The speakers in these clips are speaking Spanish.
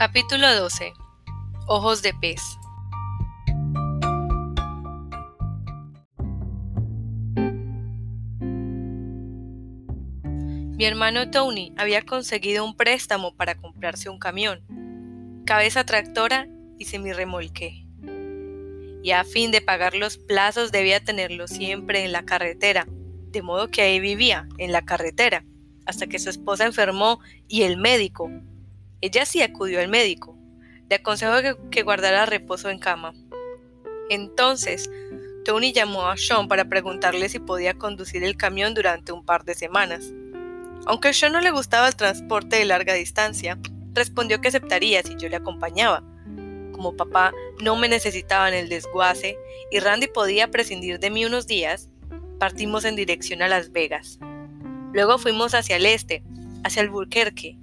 Capítulo 12. Ojos de pez. Mi hermano Tony había conseguido un préstamo para comprarse un camión, cabeza tractora y semirremolque. Y a fin de pagar los plazos debía tenerlo siempre en la carretera, de modo que ahí vivía, en la carretera, hasta que su esposa enfermó y el médico. Ella sí acudió al médico. Le aconsejó que, guardara reposo en cama. Entonces, Tony llamó a Sean para preguntarle si podía conducir el camión durante un par de semanas. Aunque a Sean no le gustaba el transporte de larga distancia, respondió que aceptaría si yo le acompañaba. Como papá no me necesitaba en el desguace y Randy podía prescindir de mí unos días, partimos en dirección a Las Vegas. Luego fuimos hacia el este, hacia Albuquerque.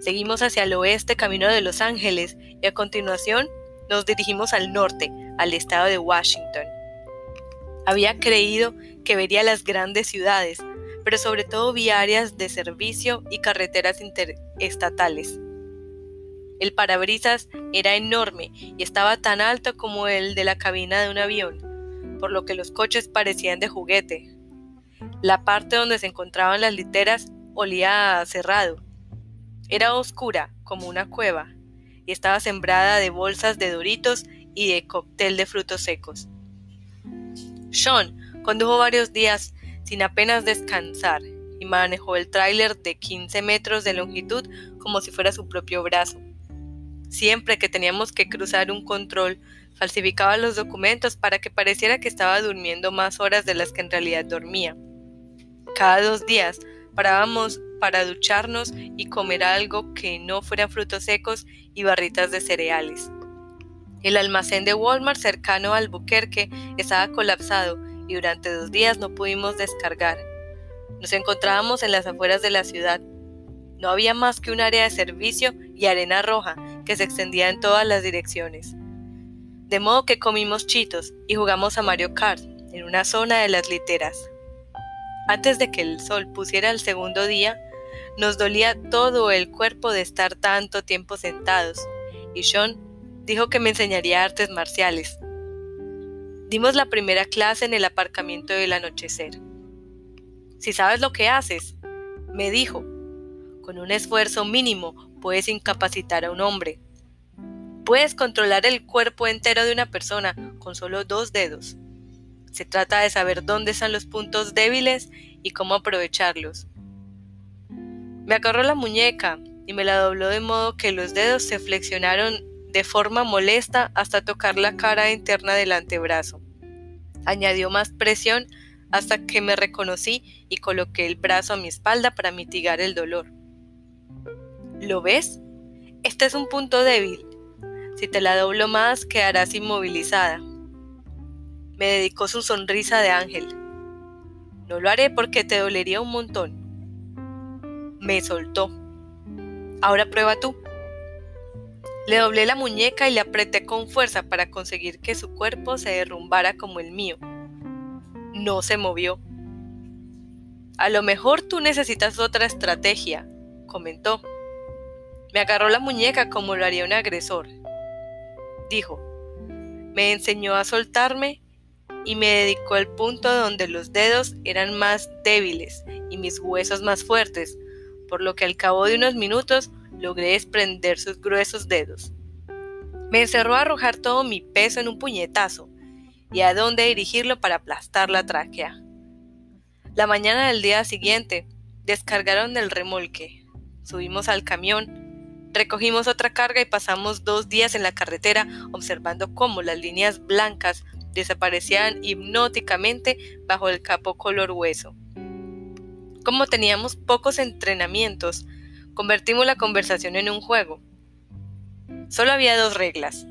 Seguimos hacia el oeste camino de Los Ángeles y a continuación nos dirigimos al norte, al estado de Washington. Había creído que vería las grandes ciudades, pero sobre todo vi áreas de servicio y carreteras interestatales. El parabrisas era enorme y estaba tan alto como el de la cabina de un avión, por lo que los coches parecían de juguete. La parte donde se encontraban las literas olía cerrado. Era oscura como una cueva y estaba sembrada de bolsas de doritos y de cóctel de frutos secos. Sean condujo varios días sin apenas descansar y manejó el tráiler de 15 metros de longitud como si fuera su propio brazo. Siempre que teníamos que cruzar un control, falsificaba los documentos para que pareciera que estaba durmiendo más horas de las que en realidad dormía. Cada dos días parábamos para ducharnos y comer algo que no fueran frutos secos y barritas de cereales. El almacén de Walmart cercano a Albuquerque estaba colapsado y durante dos días no pudimos descargar. Nos encontrábamos en las afueras de la ciudad. No había más que un área de servicio y arena roja que se extendía en todas las direcciones. De modo que comimos chitos y jugamos a Mario Kart en una zona de las literas. Antes de que el sol pusiera el segundo día, nos dolía todo el cuerpo de estar tanto tiempo sentados, y Sean dijo que me enseñaría artes marciales. Dimos la primera clase en el aparcamiento del anochecer. Si sabes lo que haces, me dijo, con un esfuerzo mínimo puedes incapacitar a un hombre. Puedes controlar el cuerpo entero de una persona con solo dos dedos. Se trata de saber dónde están los puntos débiles y cómo aprovecharlos. Me agarró la muñeca y me la dobló de modo que los dedos se flexionaron de forma molesta hasta tocar la cara interna del antebrazo. Añadió más presión hasta que me reconocí y coloqué el brazo a mi espalda para mitigar el dolor. ¿Lo ves? Este es un punto débil. Si te la doblo más, quedarás inmovilizada. Me dedicó su sonrisa de ángel. No lo haré porque te dolería un montón. Me soltó. Ahora prueba tú. Le doblé la muñeca y le apreté con fuerza para conseguir que su cuerpo se derrumbara como el mío. No se movió. A lo mejor tú necesitas otra estrategia, comentó. Me agarró la muñeca como lo haría un agresor. Dijo, me enseñó a soltarme y me dedicó al punto donde los dedos eran más débiles y mis huesos más fuertes, por lo que al cabo de unos minutos logré desprender sus gruesos dedos. Me encerró a arrojar todo mi peso en un puñetazo y a dónde dirigirlo para aplastar la tráquea. La mañana del día siguiente descargaron del remolque, subimos al camión, recogimos otra carga y pasamos dos días en la carretera observando cómo las líneas blancas desaparecían hipnóticamente bajo el capo color hueso. Como teníamos pocos entrenamientos, convertimos la conversación en un juego. Solo había dos reglas.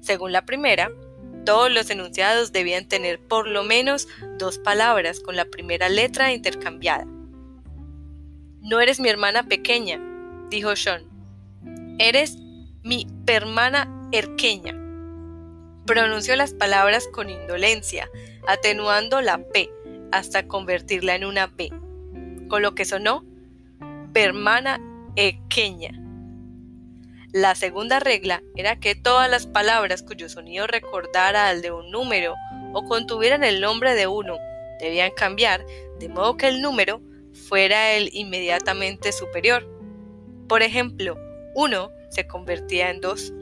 Según la primera, todos los enunciados debían tener por lo menos dos palabras con la primera letra intercambiada. No eres mi hermana pequeña, dijo Sean. Eres mi hermana erqueña. Pronunció las palabras con indolencia, atenuando la P hasta convertirla en una B, con lo que sonó hermana pequeña. La segunda regla era que todas las palabras cuyo sonido recordara al de un número o contuvieran el nombre de uno debían cambiar de modo que el número fuera el inmediatamente superior. Por ejemplo, 1 se convertía en 2.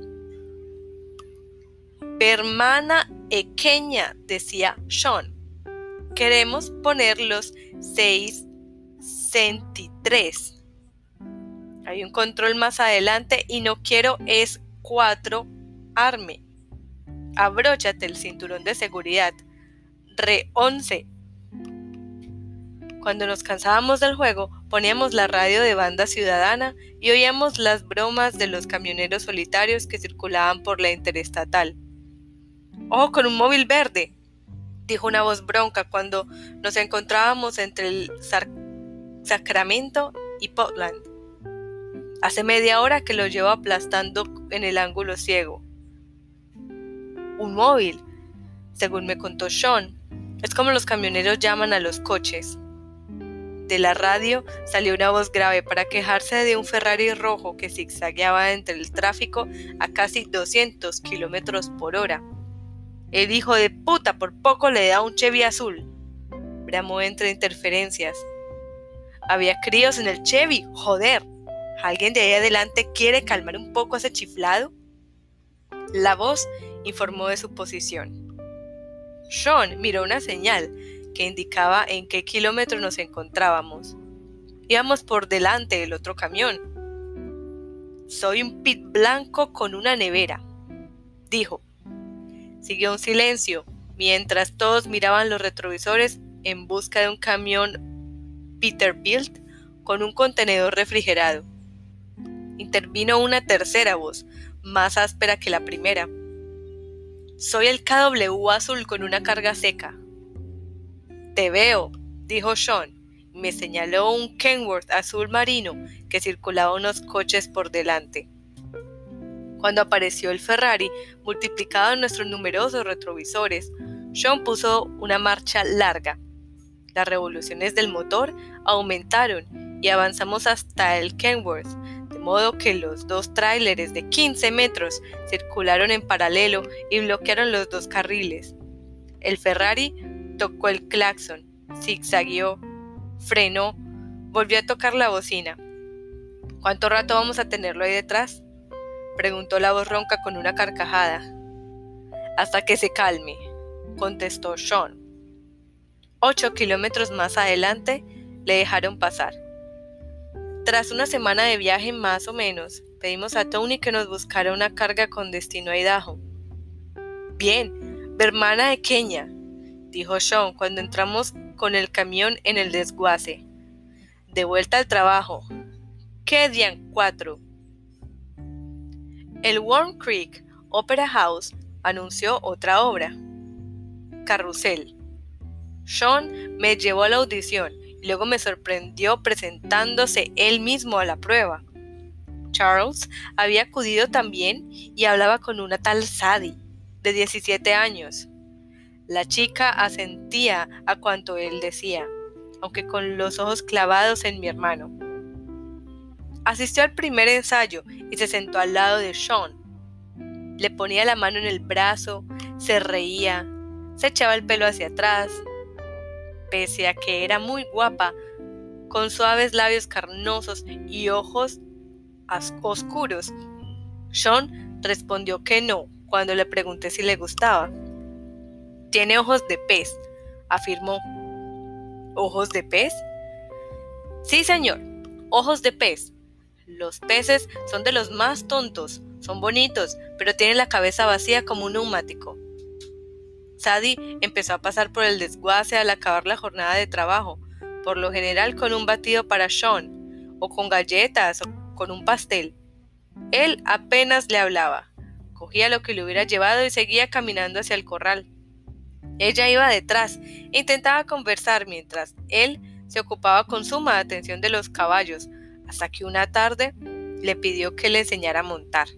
Hermana pequeña, decía Sean. Queremos poner los 6 centitres. Hay un control más adelante y no quiero es 4 arme. Abróchate el cinturón de seguridad. Re 11 cuando nos cansábamos del juego, poníamos la radio de banda ciudadana y oíamos las bromas de los camioneros solitarios que circulaban por la interestatal. ¡Ojo con un móvil verde! dijo una voz bronca cuando nos encontrábamos entre el Sacramento y Portland. Hace media hora que lo llevo aplastando en el ángulo ciego. Un móvil, según me contó Sean, es como los camioneros llaman a los coches. De la radio salió una voz grave para quejarse de un Ferrari rojo que zigzagueaba entre el tráfico a casi 200 kilómetros por hora. El hijo de puta por poco le da un Chevy azul. Bramó entre interferencias. Había críos en el Chevy, joder. ¿Alguien de ahí adelante quiere calmar un poco ese chiflado? La voz informó de su posición. Sean miró una señal que indicaba en qué kilómetro nos encontrábamos. Íbamos por delante del otro camión. Soy un pit blanco con una nevera, dijo. Siguió un silencio, mientras todos miraban los retrovisores en busca de un camión Peterbilt con un contenedor refrigerado. Intervino una tercera voz, más áspera que la primera. Soy el KW azul con una carga seca. Te veo, dijo Sean, me señaló un Kenworth azul marino que circulaba unos coches por delante. Cuando apareció el Ferrari, multiplicado en nuestros numerosos retrovisores, Sean puso una marcha larga. Las revoluciones del motor aumentaron y avanzamos hasta el Kenworth, de modo que los dos tráileres de 15 metros circularon en paralelo y bloquearon los dos carriles. El Ferrari tocó el claxon, zigzagueó, frenó, volvió a tocar la bocina. ¿Cuánto rato vamos a tenerlo ahí detrás? Preguntó la voz ronca con una carcajada. Hasta que se calme, contestó Sean. Ocho kilómetros más adelante le dejaron pasar. Tras una semana de viaje más o menos, pedimos a Tony que nos buscara una carga con destino a Idaho. Bien, hermana de Kenia, dijo Sean cuando entramos con el camión en el desguace. De vuelta al trabajo. ¿Qué día cuatro? El Warm Creek Opera House anunció otra obra. Carrusel. Sean me llevó a la audición y luego me sorprendió presentándose él mismo a la prueba. Charles había acudido también y hablaba con una tal Sadie, de 17 años. La chica asentía a cuanto él decía, aunque con los ojos clavados en mi hermano. Asistió al primer ensayo y se sentó al lado de Sean. Le ponía la mano en el brazo, se reía, se echaba el pelo hacia atrás. Pese a que era muy guapa, con suaves labios carnosos y ojos oscuros, Sean respondió que no cuando le pregunté si le gustaba. Tiene ojos de pez, afirmó. ¿Ojos de pez? Sí, señor, ojos de pez. Los peces son de los más tontos, son bonitos, pero tienen la cabeza vacía como un neumático. Sadie empezó a pasar por el desguace al acabar la jornada de trabajo, por lo general con un batido para Sean, o con galletas, o con un pastel. Él apenas le hablaba, cogía lo que le hubiera llevado y seguía caminando hacia el corral. Ella iba detrás e intentaba conversar mientras él se ocupaba con suma atención de los caballos, hasta que una tarde le pidió que le enseñara a montar.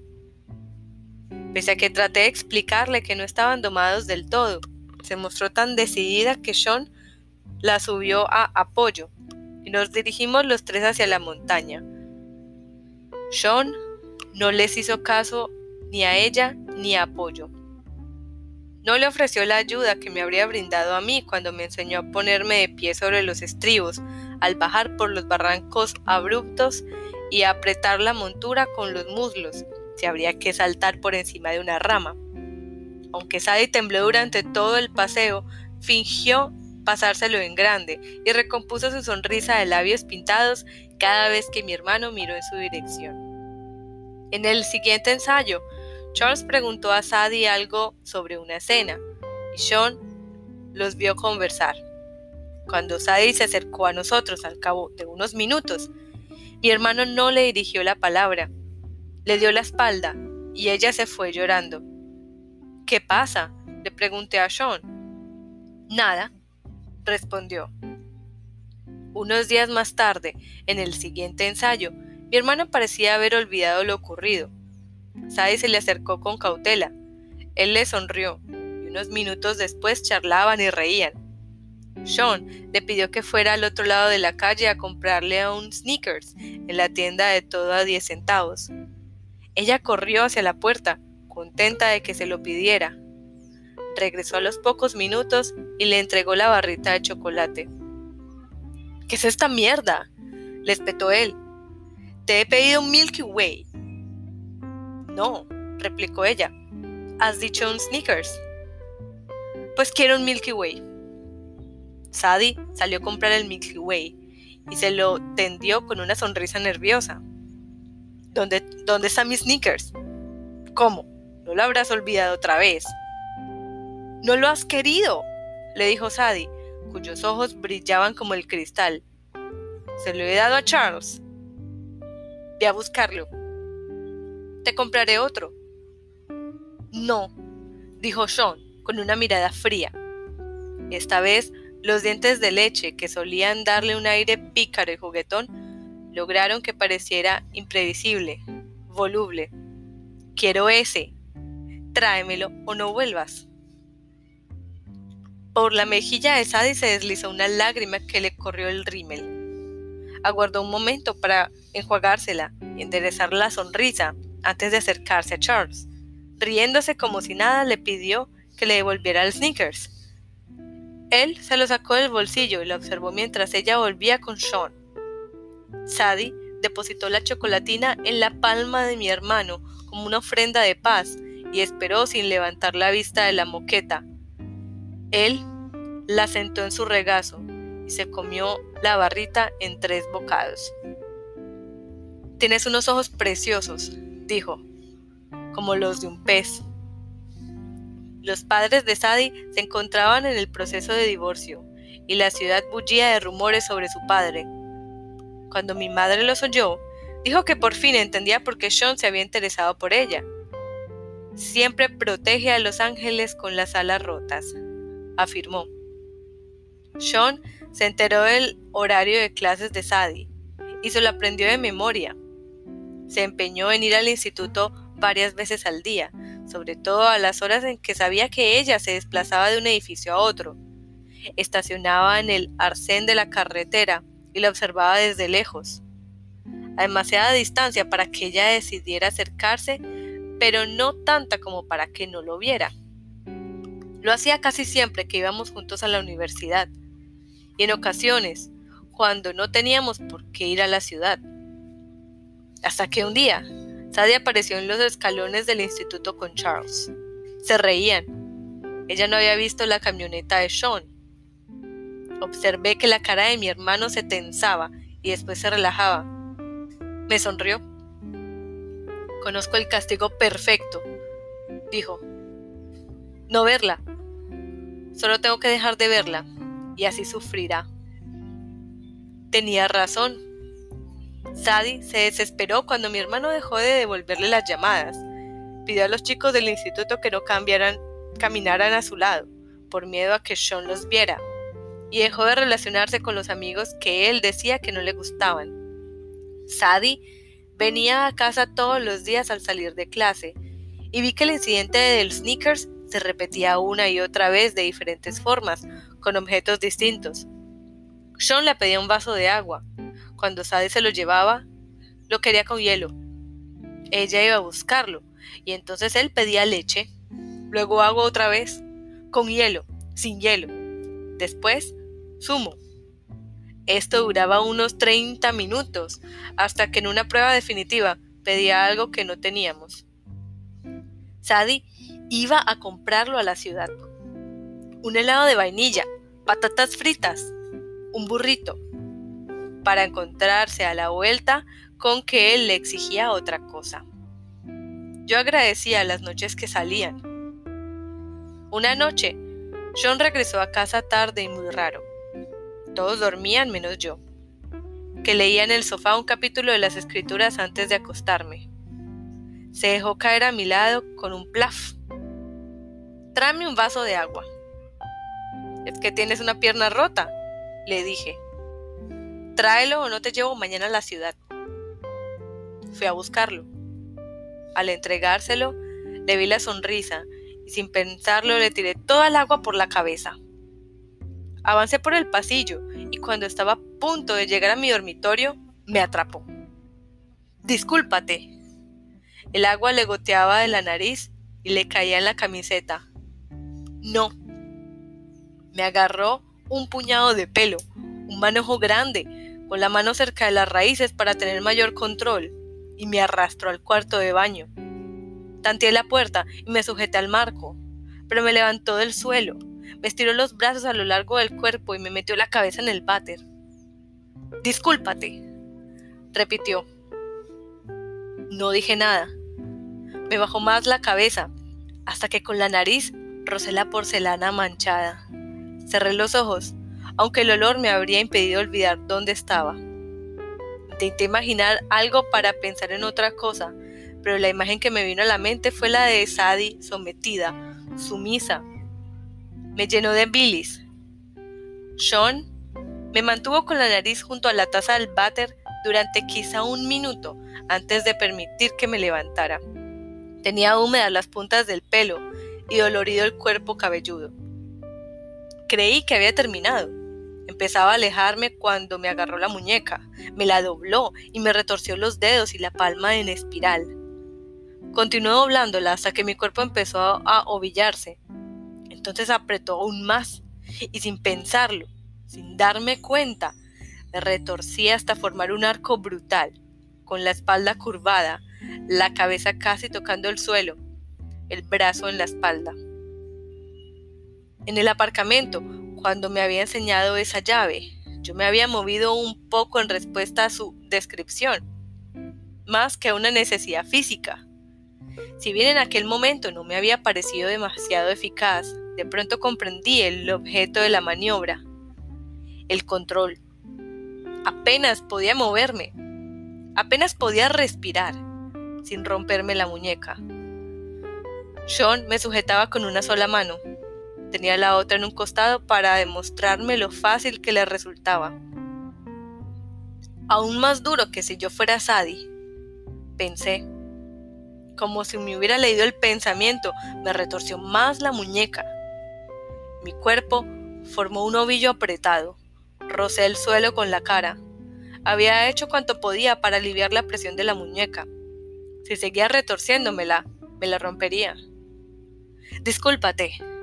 Pese a que traté de explicarle que no estaban domados del todo, se mostró tan decidida que Sean la subió a apoyo y nos dirigimos los tres hacia la montaña. Sean no les hizo caso ni a ella ni a apoyo. No le ofreció la ayuda que me habría brindado a mí cuando me enseñó a ponerme de pie sobre los estribos, al bajar por los barrancos abruptos y apretar la montura con los muslos, si habría que saltar por encima de una rama. Aunque Sadie tembló durante todo el paseo, fingió pasárselo en grande y recompuso su sonrisa de labios pintados cada vez que mi hermano miró en su dirección. En el siguiente ensayo, Charles preguntó a Sadie algo sobre una escena y Sean los vio conversar. Cuando Sadie se acercó a nosotros al cabo de unos minutos, mi hermano no le dirigió la palabra, le dio la espalda y ella se fue llorando. ¿Qué pasa? le pregunté a Sean. Nada, respondió. Unos días más tarde, en el siguiente ensayo, mi hermano parecía haber olvidado lo ocurrido. Sadie se le acercó con cautela. Él le sonrió, y unos minutos después charlaban y reían. Sean le pidió que fuera al otro lado de la calle a comprarle un sneakers en la tienda de todo a 10 centavos. Ella corrió hacia la puerta, contenta de que se lo pidiera. Regresó a los pocos minutos y le entregó la barrita de chocolate. ¿Qué es esta mierda? le espetó él. Te he pedido un Milky Way. No, replicó ella. ¿Has dicho un Snickers? Pues quiero un Milky Way. Sadie salió a comprar el Milky Way y se lo tendió con una sonrisa nerviosa. ¿Dónde, dónde están mis Snickers? ¿Cómo? ¿No lo habrás olvidado otra vez? No lo has querido, le dijo Sadie, cuyos ojos brillaban como el cristal. Se lo he dado a Charles. Ve a buscarlo. Te compraré otro. No, dijo Sean con una mirada fría. Esta vez los dientes de leche, que solían darle un aire pícaro y juguetón, lograron que pareciera imprevisible, voluble. Quiero ese. Tráemelo o no vuelvas. Por la mejilla de Sadie se deslizó una lágrima que le corrió el rímel. Aguardó un momento para enjuagársela y enderezar la sonrisa antes de acercarse a Charles. Riéndose como si nada, le pidió que le devolviera el sneakers. Él se lo sacó del bolsillo y lo observó mientras ella volvía con Sean. Sadie depositó la chocolatina en la palma de mi hermano como una ofrenda de paz y esperó sin levantar la vista de la moqueta. Él la sentó en su regazo y se comió la barrita en tres bocados. Tienes unos ojos preciosos, dijo, como los de un pez. Los padres de Sadie se encontraban en el proceso de divorcio y la ciudad bullía de rumores sobre su padre. Cuando mi madre los oyó, dijo que por fin entendía por qué Sean se había interesado por ella. Siempre protege a los ángeles con las alas rotas, afirmó. Sean se enteró del horario de clases de Sadie y se lo aprendió de memoria. Se empeñó en ir al instituto varias veces al día, sobre todo a las horas en que sabía que ella se desplazaba de un edificio a otro. Estacionaba en el arcén de la carretera y la observaba desde lejos, a demasiada distancia para que ella decidiera acercarse, pero no tanta como para que no lo viera. Lo hacía casi siempre que íbamos juntos a la universidad, y en ocasiones, cuando no teníamos por qué ir a la ciudad. Hasta que un día, Sadie apareció en los escalones del instituto con Charles. Se reían. Ella no había visto la camioneta de Sean. Observé que la cara de mi hermano se tensaba y después se relajaba. Me sonrió. Conozco el castigo perfecto, dijo. No verla. Solo tengo que dejar de verla y así sufrirá. Tenía razón. Sadie se desesperó cuando mi hermano dejó de devolverle las llamadas. Pidió a los chicos del instituto que no cambiaran, caminaran a su lado, por miedo a que Sean los viera, y dejó de relacionarse con los amigos que él decía que no le gustaban. Sadie venía a casa todos los días al salir de clase, y vi que el incidente del sneakers se repetía una y otra vez de diferentes formas, con objetos distintos. Sean le pedía un vaso de agua, cuando Sadie se lo llevaba, lo quería con hielo. ella iba a buscarlo, y entonces él pedía leche. Luego agua otra vez, con hielo, sin hielo. Después, zumo. Esto duraba unos 30 minutos, hasta que en una prueba definitiva pedía algo que no teníamos. Sadie iba a comprarlo a la ciudad. Un helado de vainilla, patatas fritas, un burrito, para encontrarse a la vuelta con que él le exigía otra cosa. Yo agradecía las noches que salían. Una noche, John regresó a casa tarde y muy raro. Todos dormían menos yo, que leía en el sofá un capítulo de las escrituras antes de acostarme. Se dejó caer a mi lado con un plaf. Tráeme un vaso de agua. Es que tienes una pierna rota, le dije. Tráelo o no te llevo mañana a la ciudad. Fui a buscarlo. Al entregárselo, le vi la sonrisa y sin pensarlo le tiré toda el agua por la cabeza. Avancé por el pasillo y cuando estaba a punto de llegar a mi dormitorio, me atrapó. Discúlpate. El agua le goteaba de la nariz y le caía en la camiseta. No. Me agarró un puñado de pelo, un manojo grande, con la mano cerca de las raíces para tener mayor control, y me arrastró al cuarto de baño. Tanteé la puerta y me sujeté al marco, pero me levantó del suelo me estiró los brazos a lo largo del cuerpo y me metió la cabeza en el váter. Discúlpate, repitió. No dije nada. Me bajó más la cabeza, hasta que con la nariz rocé la porcelana manchada. Cerré los ojos, aunque el olor me habría impedido olvidar dónde estaba. Intenté imaginar algo para pensar en otra cosa, pero la imagen que me vino a la mente fue la de Sadie sometida, sumisa, me llenó de bilis. Sean me mantuvo con la nariz junto a la taza del váter durante quizá un minuto antes de permitir que me levantara. Tenía húmedas las puntas del pelo y dolorido el cuerpo cabelludo. Creí que había terminado. Empezaba a alejarme cuando me agarró la muñeca, me la dobló y me retorció los dedos y la palma en espiral. Continuó doblándola hasta que mi cuerpo empezó a ovillarse entonces apretó aún más y sin pensarlo, sin darme cuenta, me retorcí hasta formar un arco brutal, con la espalda curvada, la cabeza casi tocando el suelo, el brazo en la espalda. En el aparcamiento, cuando me había enseñado esa llave, yo me había movido un poco en respuesta a su descripción, más que a una necesidad física. Si bien en aquel momento no me había parecido demasiado eficaz, de pronto comprendí el objeto de la maniobra, el control. Apenas podía moverme, apenas podía respirar sin romperme la muñeca. Sean me sujetaba con una sola mano. Tenía la otra en un costado para demostrarme lo fácil que le resultaba. Aún más duro que si yo fuera Sadie, pensé. Como si me hubiera leído el pensamiento, me retorció más la muñeca. Mi cuerpo formó un ovillo apretado. Rocé el suelo con la cara. Había hecho cuanto podía para aliviar la presión de la muñeca. Si seguía retorciéndomela, me la rompería. Discúlpate.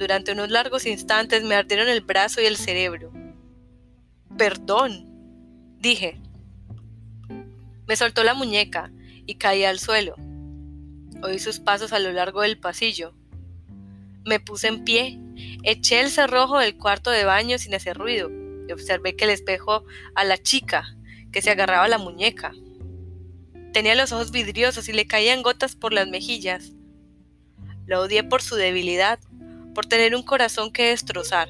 Durante unos largos instantes me ardieron el brazo y el cerebro. Perdón, dije. Me soltó la muñeca y caí al suelo. Oí sus pasos a lo largo del pasillo. Me puse en pie, eché el cerrojo del cuarto de baño sin hacer ruido y observé que el espejo a la chica que se agarraba a la muñeca. Tenía los ojos vidriosos y le caían gotas por las mejillas. Lo odié por su debilidad, por tener un corazón que destrozar.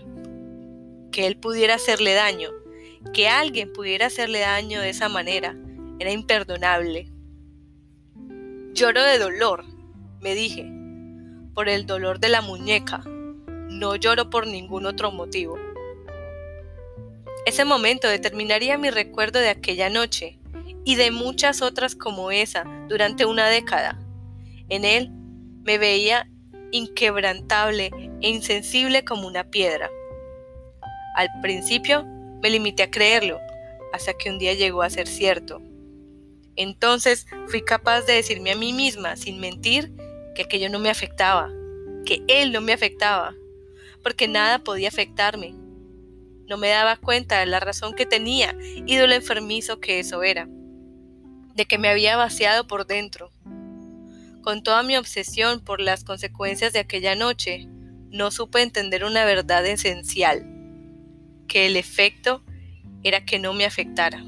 Que él pudiera hacerle daño, que alguien pudiera hacerle daño de esa manera, era imperdonable. Lloro de dolor, me dije por el dolor de la muñeca. No lloro por ningún otro motivo. Ese momento determinaría mi recuerdo de aquella noche y de muchas otras como esa durante una década. En él me veía inquebrantable e insensible como una piedra. Al principio me limité a creerlo, hasta que un día llegó a ser cierto. Entonces fui capaz de decirme a mí misma, sin mentir, que aquello no me afectaba, que él no me afectaba, porque nada podía afectarme. No me daba cuenta de la razón que tenía y de lo enfermizo que eso era, de que me había vaciado por dentro. Con toda mi obsesión por las consecuencias de aquella noche, no supe entender una verdad esencial, que el efecto era que no me afectara.